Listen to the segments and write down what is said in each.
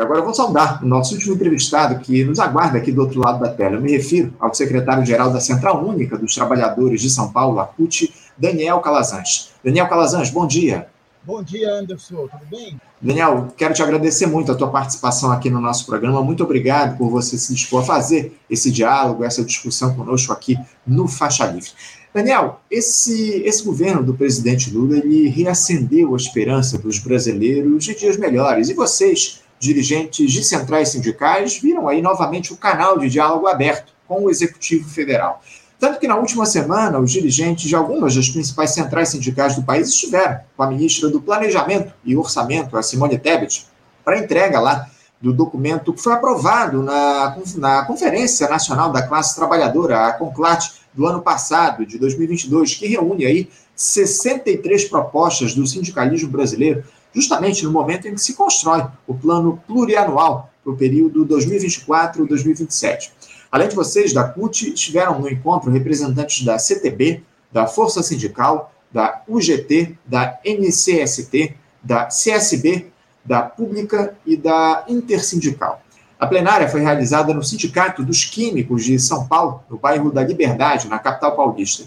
Agora eu vou saudar o nosso último entrevistado que nos aguarda aqui do outro lado da tela. Eu me refiro ao secretário-geral da Central Única dos Trabalhadores de São Paulo, a CUT, Daniel Calazans. Daniel Calazans, bom dia. Bom dia, Anderson. Tudo bem? Daniel, quero te agradecer muito a tua participação aqui no nosso programa. Muito obrigado por você se dispor a fazer esse diálogo, essa discussão conosco aqui no Faixa Livre. Daniel, esse, esse governo do presidente Lula ele reacendeu a esperança dos brasileiros de dias melhores. E vocês, dirigentes de centrais sindicais, viram aí novamente o canal de diálogo aberto com o Executivo Federal. Tanto que na última semana, os dirigentes de algumas das principais centrais sindicais do país estiveram com a ministra do Planejamento e Orçamento, a Simone Tebet, para entrega lá do documento que foi aprovado na, na Conferência Nacional da Classe Trabalhadora, a CONCLAT, do ano passado, de 2022, que reúne aí 63 propostas do sindicalismo brasileiro, justamente no momento em que se constrói o plano plurianual para o período 2024-2027. Além de vocês, da CUT, estiveram no encontro representantes da CTB, da Força Sindical, da UGT, da NCST, da CSB, da Pública e da Intersindical. A plenária foi realizada no Sindicato dos Químicos de São Paulo, no bairro da Liberdade, na capital paulista.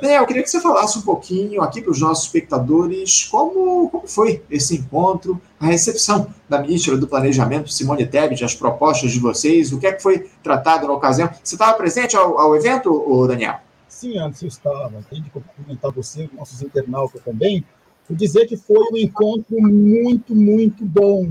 Daniel, eu queria que você falasse um pouquinho aqui para os nossos espectadores como, como foi esse encontro, a recepção da ministra do Planejamento, Simone Tebet, as propostas de vocês, o que é que foi tratado na ocasião. Você estava presente ao, ao evento, Daniel? Sim, antes eu estava. Tenho que cumprimentar você, nossos internautas também, por dizer que foi um encontro muito, muito bom,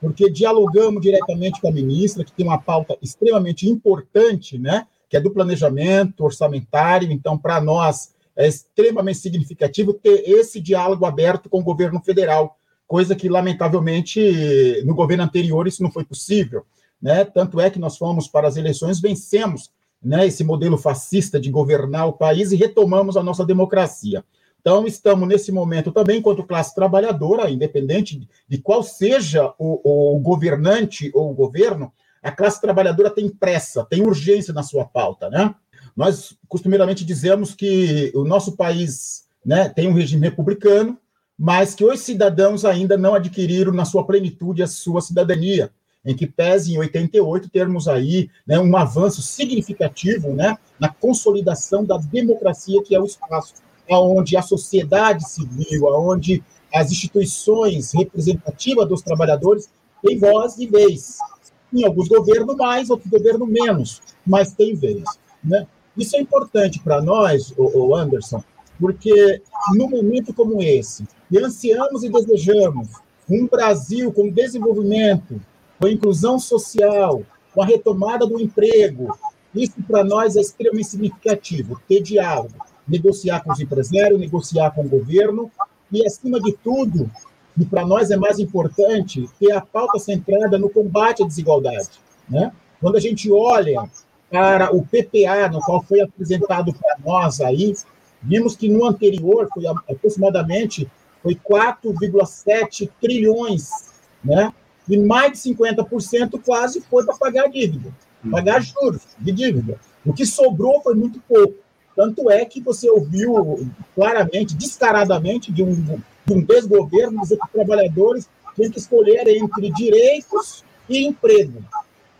porque dialogamos diretamente com a ministra, que tem uma pauta extremamente importante, né? Que é do planejamento orçamentário. Então, para nós, é extremamente significativo ter esse diálogo aberto com o governo federal, coisa que, lamentavelmente, no governo anterior isso não foi possível. Né? Tanto é que nós fomos para as eleições, vencemos né, esse modelo fascista de governar o país e retomamos a nossa democracia. Então, estamos nesse momento também, enquanto classe trabalhadora, independente de qual seja o, o governante ou o governo, a classe trabalhadora tem pressa, tem urgência na sua pauta, né? Nós costumeiramente dizemos que o nosso país né, tem um regime republicano, mas que os cidadãos ainda não adquiriram na sua plenitude a sua cidadania, em que pese em 88 termos aí né, um avanço significativo né, na consolidação da democracia, que é o espaço onde a sociedade civil, onde as instituições representativas dos trabalhadores têm voz e vez. Em alguns governos mais, outros governos menos, mas tem vez. Né? Isso é importante para nós, o Anderson, porque num momento como esse, que ansiamos e desejamos um Brasil com desenvolvimento, com inclusão social, com a retomada do emprego, isso para nós é extremamente significativo, ter diálogo, negociar com os empresários, negociar com o governo e, acima de tudo, e para nós é mais importante ter a pauta centrada no combate à desigualdade. Né? Quando a gente olha para o PPA, no qual foi apresentado para nós aí, vimos que no anterior foi aproximadamente foi 4,7 trilhões, né? E mais de 50% quase foi para pagar dívida, pagar juros de dívida. O que sobrou foi muito pouco. Tanto é que você ouviu claramente, descaradamente, de um, de um desgoverno, os trabalhadores têm que escolher entre direitos e emprego.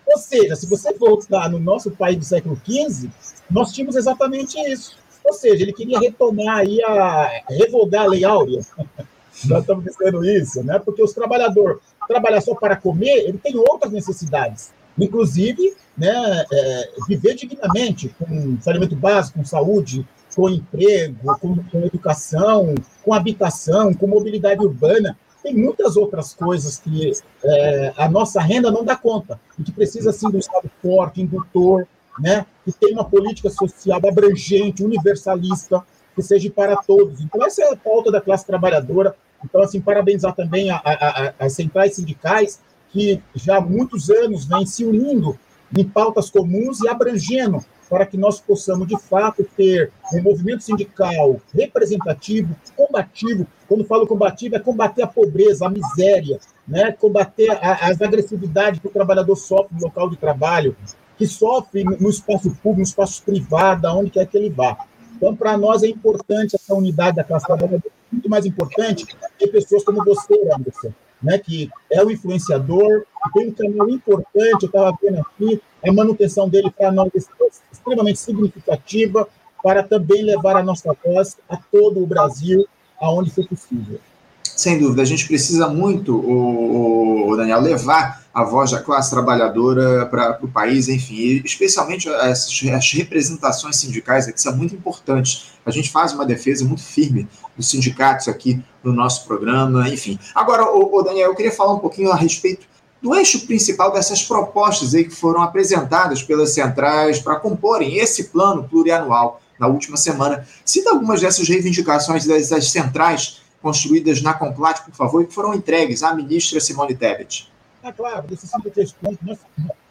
Ou seja, se você voltar no nosso país do século XV, nós tínhamos exatamente isso. Ou seja, ele queria retomar aí a revogar a lei áurea. nós estamos dizendo isso, né? Porque os trabalhadores trabalhar só para comer, ele tem outras necessidades inclusive né, é, viver dignamente, com saneamento básico, com saúde, com emprego, com, com, educação, com habitação, com mobilidade urbana. Tem muitas outras coisas que é, a nossa renda não dá conta e que precisa, sim, um Estado forte, indutor, né, que tem uma política social abrangente, universalista, que seja para todos. Então, essa é a pauta da classe trabalhadora. Então, assim, parabenizar também a, a, a, as centrais sindicais que já há muitos anos vem se unindo em pautas comuns e abrangendo para que nós possamos, de fato, ter um movimento sindical representativo, combativo. Quando falo combativo, é combater a pobreza, a miséria, né? combater a, as agressividades que o trabalhador sofre no local de trabalho, que sofre no espaço público, no espaço privado, aonde quer que ele vá. Então, para nós é importante essa unidade da classe trabalhadora, muito mais importante que pessoas como você, Anderson, né, que é o influenciador, tem um canal importante, eu estava vendo aqui, a manutenção dele para nós é extremamente significativa para também levar a nossa voz a todo o Brasil, aonde for possível. Sem dúvida, a gente precisa muito, o, o Daniel, levar a voz da classe trabalhadora para o país, enfim, especialmente as, as representações sindicais aqui são muito importantes. A gente faz uma defesa muito firme dos sindicatos aqui no nosso programa, enfim. Agora, o, o Daniel, eu queria falar um pouquinho a respeito do eixo principal dessas propostas aí que foram apresentadas pelas centrais para comporem esse plano plurianual na última semana. Cita algumas dessas reivindicações das, das centrais construídas na Complat, por favor, e que foram entregues à ministra Simone Tebet. Ah, claro, desses 53 pontos, nós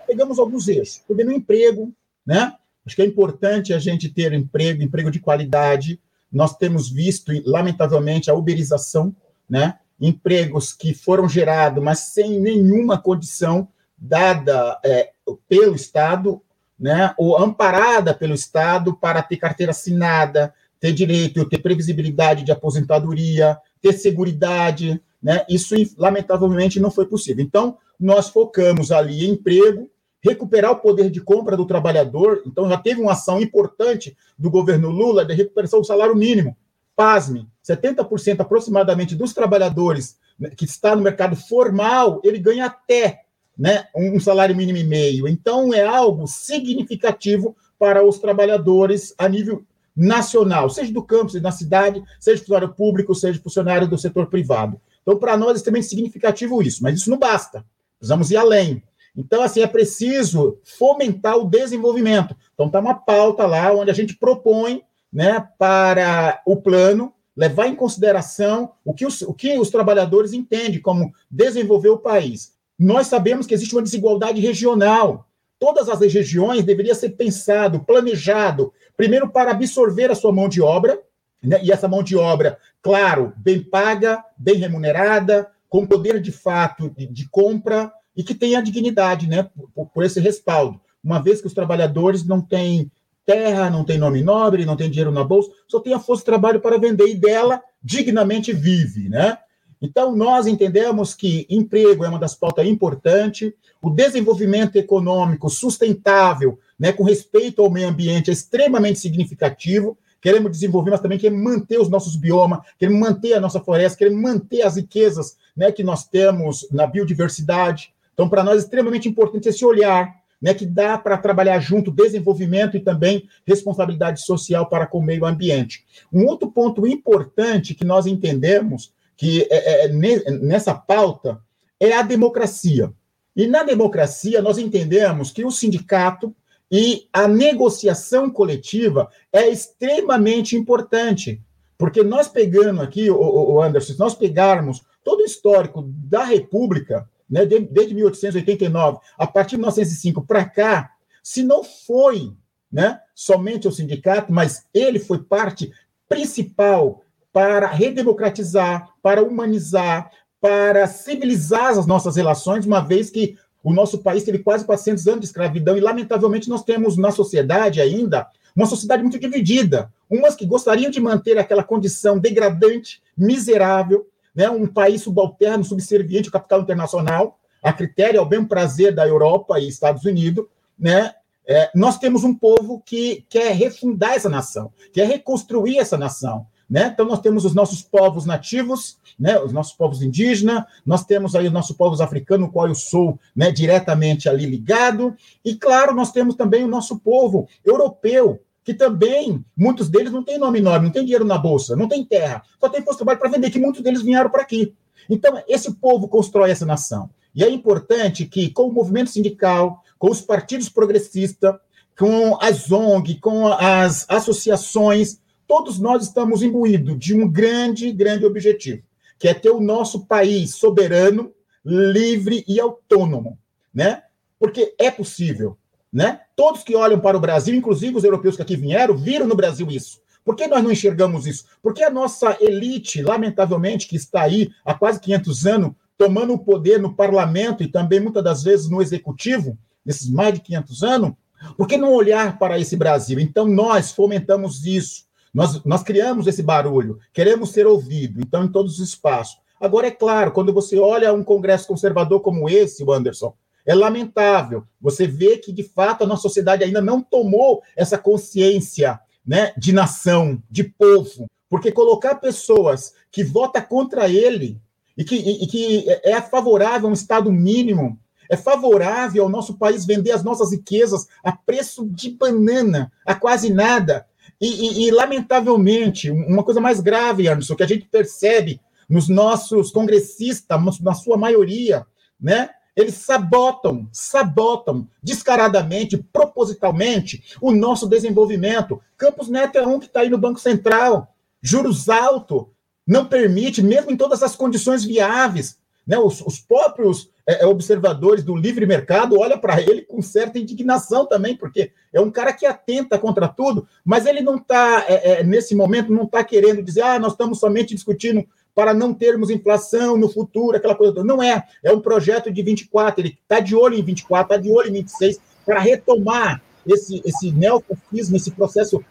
pegamos alguns eixos. Primeiro, emprego, né? Acho que é importante a gente ter emprego, emprego de qualidade. Nós temos visto, lamentavelmente, a uberização, né? Empregos que foram gerados, mas sem nenhuma condição dada é, pelo Estado né, ou amparada pelo Estado para ter carteira assinada, ter direito, ter previsibilidade de aposentadoria, ter seguridade, né? Isso lamentavelmente não foi possível. Então, nós focamos ali em emprego, recuperar o poder de compra do trabalhador. Então, já teve uma ação importante do governo Lula de recuperação do salário mínimo. Pasme, 70% aproximadamente dos trabalhadores né, que está no mercado formal, ele ganha até né, um salário mínimo e meio. Então, é algo significativo para os trabalhadores a nível nacional, seja do campo, seja na cidade, seja funcionário público, seja funcionário do setor privado. Então, para nós é extremamente significativo isso, mas isso não basta. Precisamos ir além. Então, assim, é preciso fomentar o desenvolvimento. Então, está uma pauta lá onde a gente propõe né, para o plano levar em consideração o que os, o que os trabalhadores entendem como desenvolver o país. Nós sabemos que existe uma desigualdade regional. Todas as regiões deveria ser pensado, planejado, primeiro para absorver a sua mão de obra, né? e essa mão de obra, claro, bem paga, bem remunerada, com poder de fato de, de compra e que tenha dignidade, né, por, por, esse respaldo. Uma vez que os trabalhadores não têm terra, não têm nome nobre, não têm dinheiro na bolsa, só tem a força de trabalho para vender e dela dignamente vive, né? Então, nós entendemos que emprego é uma das pautas importantes, o desenvolvimento econômico sustentável, né, com respeito ao meio ambiente, é extremamente significativo. Queremos desenvolver, mas também queremos manter os nossos biomas, queremos manter a nossa floresta, queremos manter as riquezas né, que nós temos na biodiversidade. Então, para nós é extremamente importante esse olhar, né, que dá para trabalhar junto desenvolvimento e também responsabilidade social para com o meio ambiente. Um outro ponto importante que nós entendemos que é, é, nessa pauta é a democracia. E na democracia, nós entendemos que o sindicato e a negociação coletiva é extremamente importante. Porque nós pegando aqui, o Anderson, se nós pegarmos todo o histórico da República, né, desde 1889, a partir de 1905 para cá, se não foi né, somente o sindicato, mas ele foi parte principal para redemocratizar, para humanizar, para civilizar as nossas relações, uma vez que o nosso país teve quase 400 anos de escravidão e, lamentavelmente, nós temos na sociedade ainda uma sociedade muito dividida. Umas que gostariam de manter aquela condição degradante, miserável, né, um país subalterno, subserviente ao capital internacional, a critério, ao bem prazer da Europa e Estados Unidos, né, é, nós temos um povo que quer refundar essa nação, quer reconstruir essa nação. Né? Então, nós temos os nossos povos nativos, né? os nossos povos indígenas, nós temos aí os nossos povos africanos, no qual eu sou né, diretamente ali ligado, e, claro, nós temos também o nosso povo europeu, que também, muitos deles não têm nome enorme, não tem dinheiro na bolsa, não tem terra, só tem posto de trabalho para vender, que muitos deles vieram para aqui. Então, esse povo constrói essa nação. E é importante que, com o movimento sindical, com os partidos progressistas, com as ONG, com as associações, todos nós estamos imbuídos de um grande, grande objetivo, que é ter o nosso país soberano, livre e autônomo, né? Porque é possível, né? Todos que olham para o Brasil, inclusive os europeus que aqui vieram, viram no Brasil isso. Por que nós não enxergamos isso? Porque a nossa elite, lamentavelmente, que está aí há quase 500 anos, tomando o poder no parlamento e também muitas das vezes no executivo, nesses mais de 500 anos, por que não olhar para esse Brasil? Então, nós fomentamos isso. Nós, nós criamos esse barulho, queremos ser ouvidos, então, em todos os espaços. Agora, é claro, quando você olha um Congresso conservador como esse, o Anderson, é lamentável. Você vê que, de fato, a nossa sociedade ainda não tomou essa consciência né, de nação, de povo, porque colocar pessoas que votam contra ele e que, e, e que é favorável a um Estado mínimo, é favorável ao nosso país vender as nossas riquezas a preço de banana, a quase nada. E, e, e, lamentavelmente, uma coisa mais grave, Anderson, que a gente percebe nos nossos congressistas, na sua maioria, né? Eles sabotam, sabotam descaradamente, propositalmente, o nosso desenvolvimento. Campos Neto é um que está aí no Banco Central, juros altos, não permite, mesmo em todas as condições viáveis, né, os, os próprios é, é observadores do livre mercado olham para ele com certa indignação também, porque é um cara que atenta contra tudo, mas ele não está, é, é, nesse momento, não está querendo dizer, ah, nós estamos somente discutindo para não termos inflação no futuro, aquela coisa. Não é, é um projeto de 24, ele está de olho em 24, está de olho em 26, para retomar esse, esse neofascismo, esse processo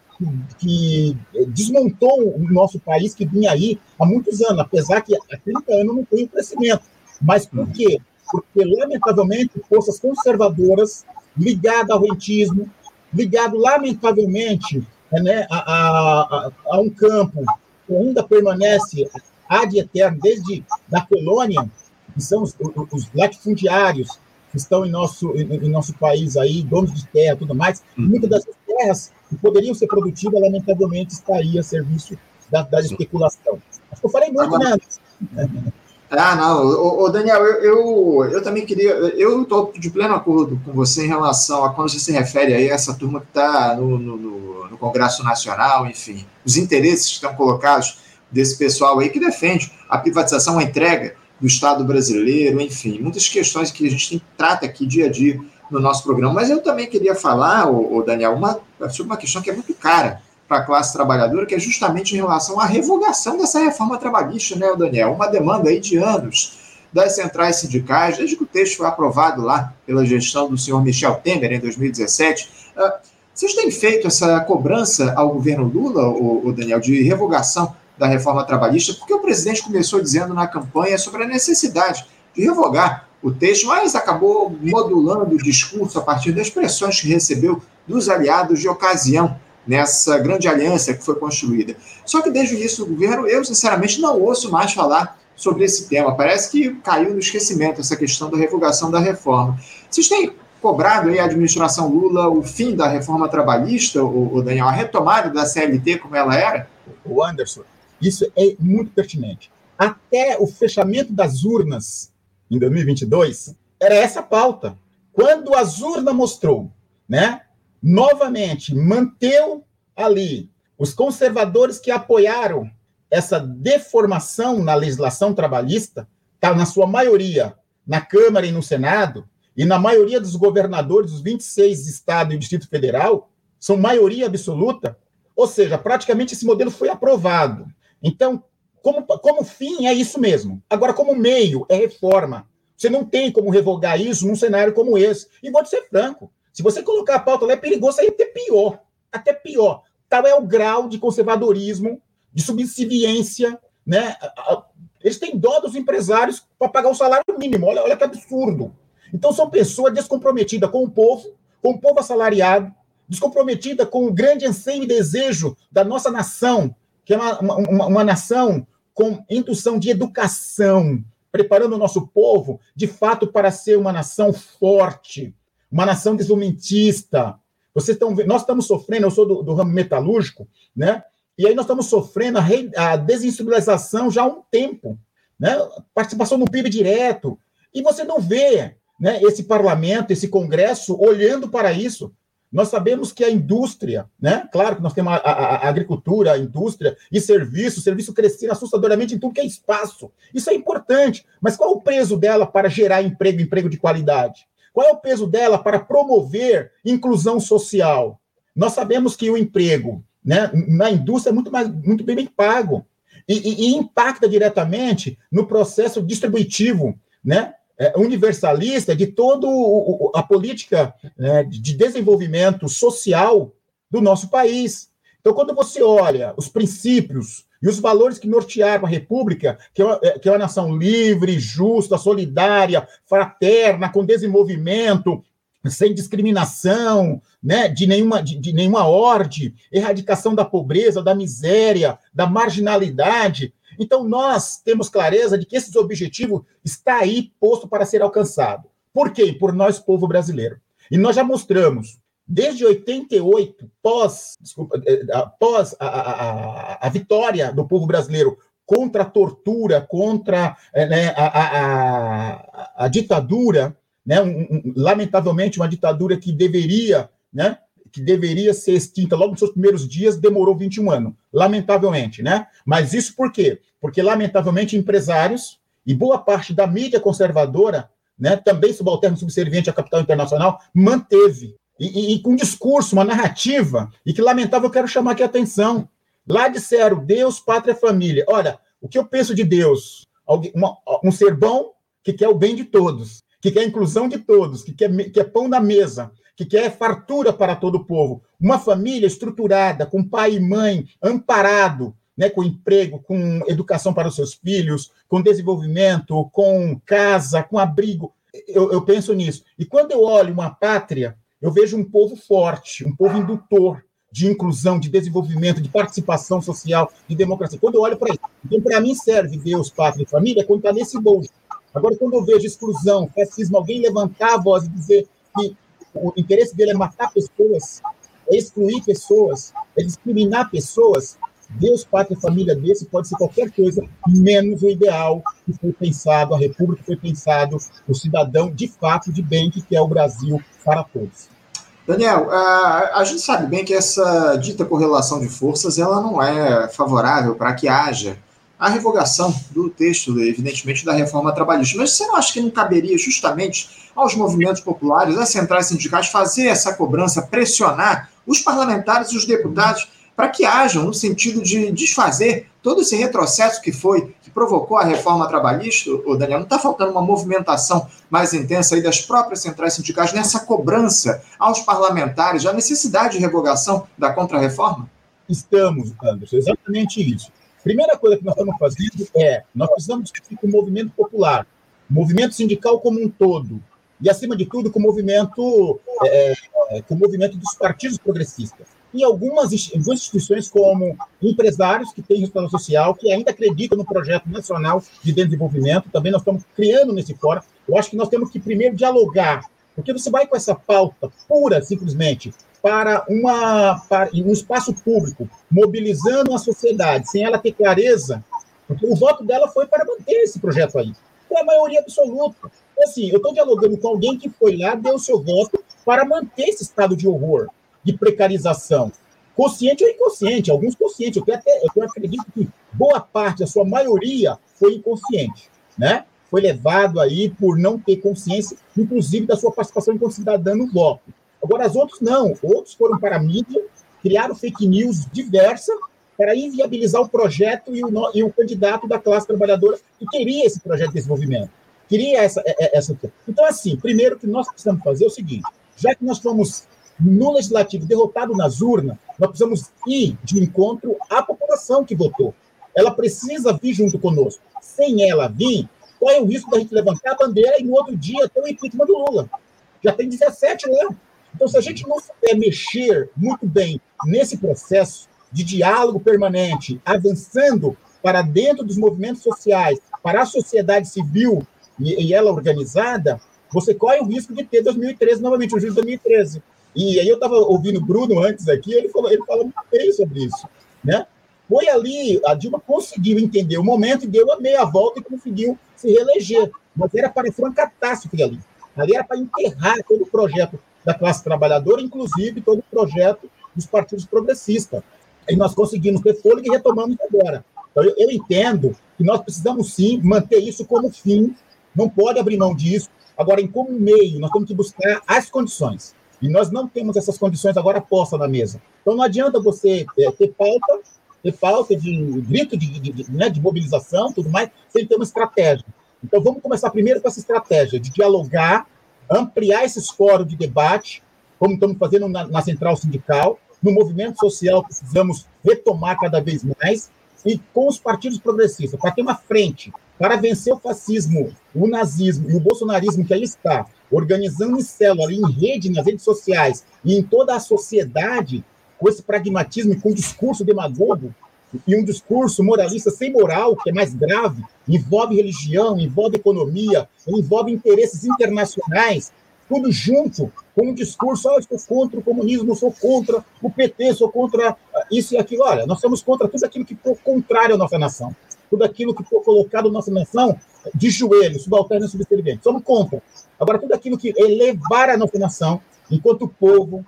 que desmontou o nosso país, que vinha aí há muitos anos, apesar que há 30 anos não tem crescimento. Mas por quê? Porque, lamentavelmente, forças conservadoras ligadas ao rentismo, ligado, lamentavelmente, né, a, a, a, um campo que ainda permanece ad eterno, desde da colônia, que são os, os latifundiários que estão em nosso, em, em nosso país aí, donos de terra e tudo mais, uhum. muitas dessas terras que poderiam ser produtivas, lamentavelmente, estariam a serviço da, da especulação. Acho que eu falei muito, Agora... né? Ah, não. Ô, Daniel, eu, eu, eu, também queria. Eu estou de pleno acordo com você em relação a quando você se refere aí a essa turma que está no, no, no, Congresso Nacional, enfim, os interesses que estão colocados desse pessoal aí que defende a privatização, a entrega do Estado brasileiro, enfim, muitas questões que a gente tem, trata aqui dia a dia no nosso programa. Mas eu também queria falar, ô, Daniel, uma, sobre uma questão que é muito cara para a classe trabalhadora, que é justamente em relação à revogação dessa reforma trabalhista, né, Daniel? Uma demanda aí de anos das centrais sindicais, desde que o texto foi aprovado lá pela gestão do senhor Michel Temer em 2017. Uh, vocês têm feito essa cobrança ao governo Lula, o, Daniel, de revogação da reforma trabalhista, porque o presidente começou dizendo na campanha sobre a necessidade de revogar o texto, mas acabou modulando o discurso a partir das pressões que recebeu dos aliados de ocasião nessa grande aliança que foi construída. Só que desde o início do governo, eu sinceramente não ouço mais falar sobre esse tema. Parece que caiu no esquecimento essa questão da revogação da reforma. Vocês têm cobrado aí a administração Lula o fim da reforma trabalhista, o, Daniel, a retomada da CLT como ela era? O Anderson, isso é muito pertinente. Até o fechamento das urnas em 2022 era essa pauta. Quando as urnas mostrou, né, novamente manteu ali os conservadores que apoiaram essa deformação na legislação trabalhista, está na sua maioria na Câmara e no Senado, e na maioria dos governadores dos 26 estados e Distrito Federal, são maioria absoluta, ou seja, praticamente esse modelo foi aprovado. Então, como, como fim, é isso mesmo. Agora, como meio, é reforma. Você não tem como revogar isso num cenário como esse. E vou ser franco: se você colocar a pauta lá, é perigoso aí até pior. Até pior. Tal é o grau de conservadorismo, de subserviência, né? Eles têm dó dos empresários para pagar o salário mínimo. Olha, olha que absurdo. Então, são pessoas descomprometidas com o povo, com o povo assalariado, descomprometida com o grande anseio e desejo da nossa nação, que é uma, uma, uma nação com intuição de educação, preparando o nosso povo, de fato, para ser uma nação forte, uma nação desenvolvimentista. Vocês estão nós estamos sofrendo, eu sou do, do ramo metalúrgico, né? E aí nós estamos sofrendo a, re, a desindustrialização já há um tempo, né? Participação no PIB direto. E você não vê né, esse parlamento, esse congresso olhando para isso. Nós sabemos que a indústria, né? Claro que nós temos a, a, a agricultura, a indústria e serviço, serviço crescer assustadoramente em tudo que é espaço. Isso é importante, mas qual o peso dela para gerar emprego, emprego de qualidade? Qual é o peso dela para promover inclusão social? Nós sabemos que o emprego né, na indústria é muito, mais, muito bem pago e, e, e impacta diretamente no processo distributivo né, é, universalista de toda a política né, de desenvolvimento social do nosso país. Então, quando você olha os princípios E os valores que nortearam a República, que é uma, é, que é uma nação livre, justa, solidária, fraterna, com desenvolvimento, sem discriminação, né, de nenhuma de, de, nenhuma ordem, erradicação da pobreza, da miséria, da marginalidade. Então nós temos clareza de que esse objetivo está aí posto para ser alcançado. Por quê? Por nós povo brasileiro. E nós já mostramos desde 88, pós, desculpa, é, após a, a, a, vitória do povo brasileiro contra a tortura, contra é, né, a, a, a, ditadura, né, um, um, lamentavelmente uma ditadura que deveria, né, que deveria ser extinta logo nos seus primeiros dias, demorou 21 anos, lamentavelmente, né? Mas isso por quê? Porque lamentavelmente empresários e boa parte da mídia conservadora, né, também subalterno subserviente à capital internacional, manteve e, e, com um discurso, uma narrativa, e que lamentável eu quero chamar aqui a atenção. Lá disseram Deus, pátria, família. Olha, o que eu penso de Deus? Uma, um ser bom que quer o bem de todos, que quer a inclusão de todos, que quer, que é pão na mesa, que quer fartura para todo o povo. Uma família estruturada, com pai e mãe, amparado, né, com emprego, com educação para os seus filhos, com desenvolvimento, com casa, com abrigo. Eu, eu penso nisso. E quando eu olho uma pátria eu vejo um povo forte, um povo indutor de inclusão, de desenvolvimento, de participação social, de democracia. Quando eu olho para isso, então para mim serve Deus, pátria e família quando está nesse bolso. Agora, quando eu vejo exclusão, fascismo, alguém levantar a voz e dizer que o interesse dele é matar pessoas, é excluir pessoas, é discriminar pessoas, Deus, pátria e família desse pode ser qualquer coisa, menos o ideal que foi pensado, a república foi pensado, o cidadão de fato de bem que é o Brasil para todos. Daniel, a, gente sabe bem que essa dita correlação de forças ela não é favorável para que haja a revogação do texto, evidentemente, da reforma trabalhista. Mas você não acha que não caberia justamente aos movimentos populares, às centrais sindicais, fazer essa cobrança, pressionar os parlamentares e os deputados para que hajam no sentido de desfazer todo esse retrocesso que foi, que provocou a reforma trabalhista, o Daniel, não está faltando uma movimentação mais intensa aí das próprias centrais sindicais nessa cobrança aos parlamentares da necessidade de revogação da contrarreforma? Estamos, Anderson, exatamente isso. Primeira coisa que nós estamos fazendo é, nós precisamos discutir com o movimento popular, movimento sindical como um todo, e, acima de tudo, com o movimento, é, é com o movimento dos partidos progressistas e algumas instituições como empresários que têm responsabilidade social, que ainda acreditam no projeto nacional de desenvolvimento, também nós estamos criando nesse fórum. Eu acho que nós temos que primeiro dialogar, porque você vai com essa pauta pura, simplesmente, para, uma, para um espaço público, mobilizando a sociedade, sem ela ter clareza, porque o voto dela foi para manter esse projeto aí. Foi a maioria absoluta. Assim, eu estou dialogando com alguém que foi lá, deu o seu voto para manter esse estado de horror de precarização. Consciente ou inconsciente, alguns conscientes. Eu, até, eu acredito que boa parte, a sua maioria, foi inconsciente, né? Foi levado aí por não ter consciência, inclusive da sua participação enquanto cidadã no voto. Agora, os outros não. Outros foram para a mídia, criaram fake news diversa para inviabilizar o projeto e o, e o candidato da classe trabalhadora que queria esse projeto de desenvolvimento. Queria essa, é, é, essa. Então, assim, primeiro que nós precisamos fazer é o seguinte: já que nós fomos no legislativo derrotado nas urnas, nós precisamos ir de encontro à população que votou. Ela precisa vir junto conosco. Sem ela vir, qual é o risco da gente levantar a bandeira e no outro dia ter o impeachment do Lula? Já tem 17 lá. Então, se a gente não souber mexer muito bem nesse processo de diálogo permanente, avançando para dentro dos movimentos sociais, para a sociedade civil e, e ela organizada, você corre o risco de ter 2013 novamente, o julho de 2013. E aí eu estava ouvindo o Bruno antes aqui, ele falou, ele falou muito bem sobre isso, né? Foi ali, a Dilma conseguiu entender o momento e deu a meia volta e conseguiu se reeleger. Mas era para ser uma catástrofe ali. Ali era para enterrar todo o projeto da classe trabalhadora, inclusive todo o projeto dos partidos progressistas. E nós conseguimos ter fôlego e retomamos agora. Então, eu, eu entendo que nós precisamos sim manter isso como fim, não pode abrir mão disso. Agora, em como meio, nós temos que buscar as condições. E nós não temos essas condições agora postas na mesa. Então não adianta você é, ter pauta, ter pauta de grito de, de, de, né, de mobilização, tudo mais, sem ter uma estratégia. Então vamos começar primeiro com essa estratégia de dialogar, ampliar esses fóruns de debate, como estamos fazendo na, na central sindical, no movimento social precisamos retomar cada vez mais, e com os partidos progressistas, para ter uma frente, para vencer o fascismo, o nazismo e o bolsonarismo que aí está, organizando em célula, em rede, nas redes sociais e em toda a sociedade, com esse pragmatismo e com um discurso demagogo, e um discurso moralista sem moral, que é mais grave, envolve religião, envolve economia, envolve interesses internacionais, tudo junto com um discurso, ah, eu sou contra o comunismo, sou contra o PT, sou contra isso e aquilo. Olha, nós somos contra tudo aquilo que for contrário à nossa nação, tudo aquilo que for colocado na nossa nação de joelhos, subalterno e subserviente. Somos contra. Agora, tudo aquilo que elevar a nossa nação, enquanto povo,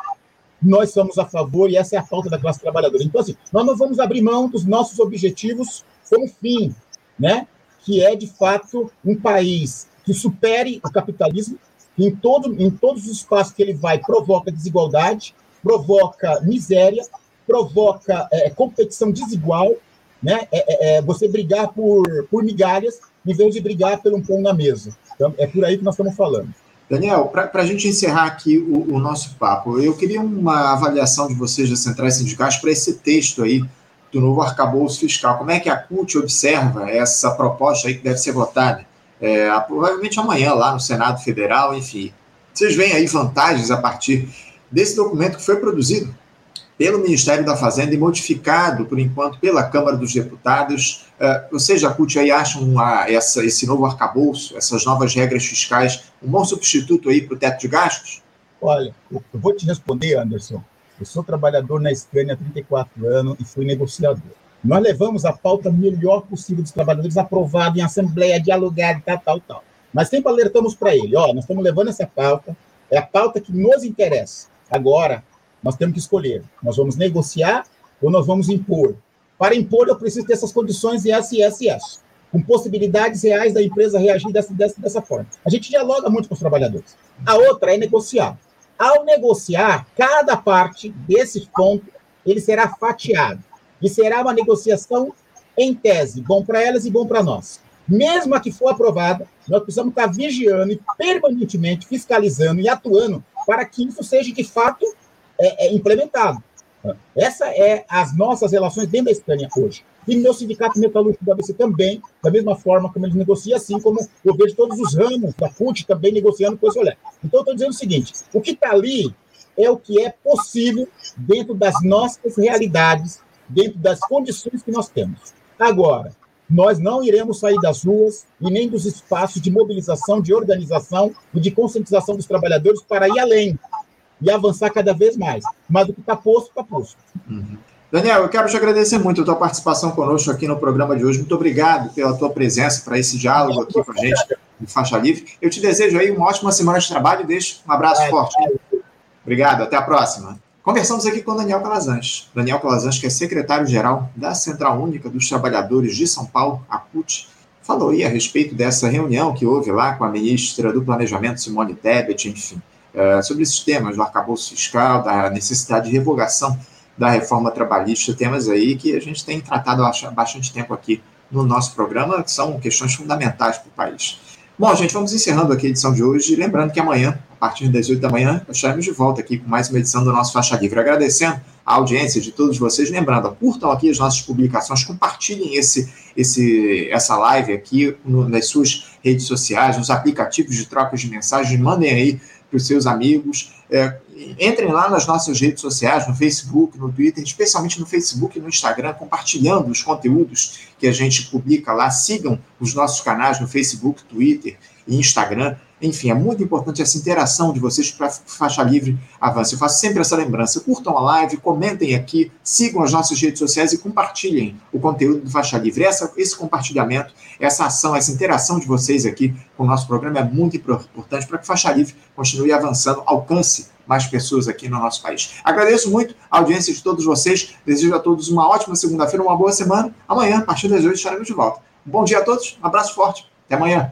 nós somos a favor, e essa é a falta da classe trabalhadora. Então, assim, nós não vamos abrir mão dos nossos objetivos como fim, né? que é, de fato, um país que supere o capitalismo, em, todo, em todos os espaços que ele vai, provoca desigualdade, provoca miséria, provoca é, competição desigual, né? É, é, é, você brigar por, por migalhas em vez de brigar pelo um pão na mesa. Então, é por aí que nós estamos falando. Daniel, para a gente encerrar aqui o, o, nosso papo, eu queria uma avaliação de vocês das centrais sindicais para esse texto aí do novo arcabouço fiscal. Como é que a CUT observa essa proposta aí que deve ser votada? É, provavelmente amanhã lá no Senado Federal, enfim. Vocês veem aí vantagens a partir desse documento que foi produzido pelo Ministério da Fazenda e modificado, por enquanto, pela Câmara dos Deputados. Uh, vocês da aí acham uma, essa, esse novo arcabouço, essas novas regras fiscais, um bom substituto aí para o teto de gastos? Olha, eu vou te responder, Anderson. Eu sou trabalhador na Scania há 34 anos e fui negociador. Nós levamos a pauta melhor possível dos trabalhadores aprovada em assembleia, dialogada, tal, tal, tal. Mas sempre alertamos para ele, ó, nós estamos levando essa pauta, é a pauta que nos interessa. Agora, nós temos que escolher. Nós vamos negociar ou nós vamos impor. Para impor, eu preciso ter essas condições e essa, e essa, e essa. Com possibilidades reais da empresa reagir dessa, dessa, dessa forma. A gente dialoga muito com os trabalhadores. A outra é negociar. Ao negociar, cada parte desse ponto, ele será fatiado. E será uma negociação em tese, bom para elas e bom para nós. Mesmo a que for aprovada, nós precisamos estar vigiando e permanentemente fiscalizando e atuando para que isso seja de fato é, é implementado. Essa é as nossas relações dentro da Espanha hoje. E meu sindicato metalúrgico do ABC também, da mesma forma como ele negocia, assim como eu vejo todos os ramos da CUT também negociando com esse olhar. Então, eu estou dizendo o seguinte: o que está ali é o que é possível dentro das nossas realidades, dentro das condições que nós temos. Agora, nós não iremos sair das ruas e nem dos espaços de mobilização, de organização e de conscientização dos trabalhadores para ir além e avançar cada vez mais. Mas o que está posto, está posto. Uhum. Daniel, eu quero te agradecer muito a tua participação conosco aqui no programa de hoje. Muito obrigado pela tua presença para esse diálogo aqui com a gente no Faixa Livre. Eu te desejo aí uma ótima semana de trabalho e deixo um abraço é, forte. É. Obrigado, até a próxima. Conversamos aqui com Daniel Calazans. Daniel Calazans, que é secretário-geral da Central Única dos Trabalhadores de São Paulo, a CUT, falou aí a respeito dessa reunião que houve lá com a ministra do Planejamento, Simone Tebet, enfim. Eh, sobre esses temas do arcabouço fiscal, da necessidade de revogação da reforma trabalhista, temas aí que a gente tem tratado há bastante tempo aqui no nosso programa, que são questões fundamentais para o país. Bom, gente, vamos encerrando aqui a edição de hoje, lembrando que amanhã, a partir das 8 da manhã, estaremos de volta aqui com mais uma edição do nosso Faixa Livre. Agradecendo a audiência de todos vocês, lembrando, curtam aqui as nossas publicações, compartilhem esse, esse, essa live aqui no, nas suas redes sociais, nos aplicativos de trocas de mensagens, mandem aí para os seus amigos. É, entrem lá nas nossas redes sociais, no Facebook, no Twitter, especialmente no Facebook e no Instagram, compartilhando os conteúdos que a gente publica lá. Sigam os nossos canais no Facebook, Twitter e Instagram. Enfim, é muito importante essa interação de vocês para faixa livre avance. Eu faço sempre essa lembrança. Curtam a live, comentem aqui, sigam as nossas redes sociais e compartilhem o conteúdo do Faixa Livre. Essa, esse compartilhamento, essa ação, essa interação de vocês aqui com o nosso programa é muito importante para que Faixa Livre continue avançando, alcance mais pessoas aqui no nosso país. Agradeço muito a audiência de todos vocês. Desejo a todos uma ótima segunda-feira, uma boa semana. Amanhã, a partir das 8, estaremos de volta. bom dia a todos, um abraço forte. Até amanhã.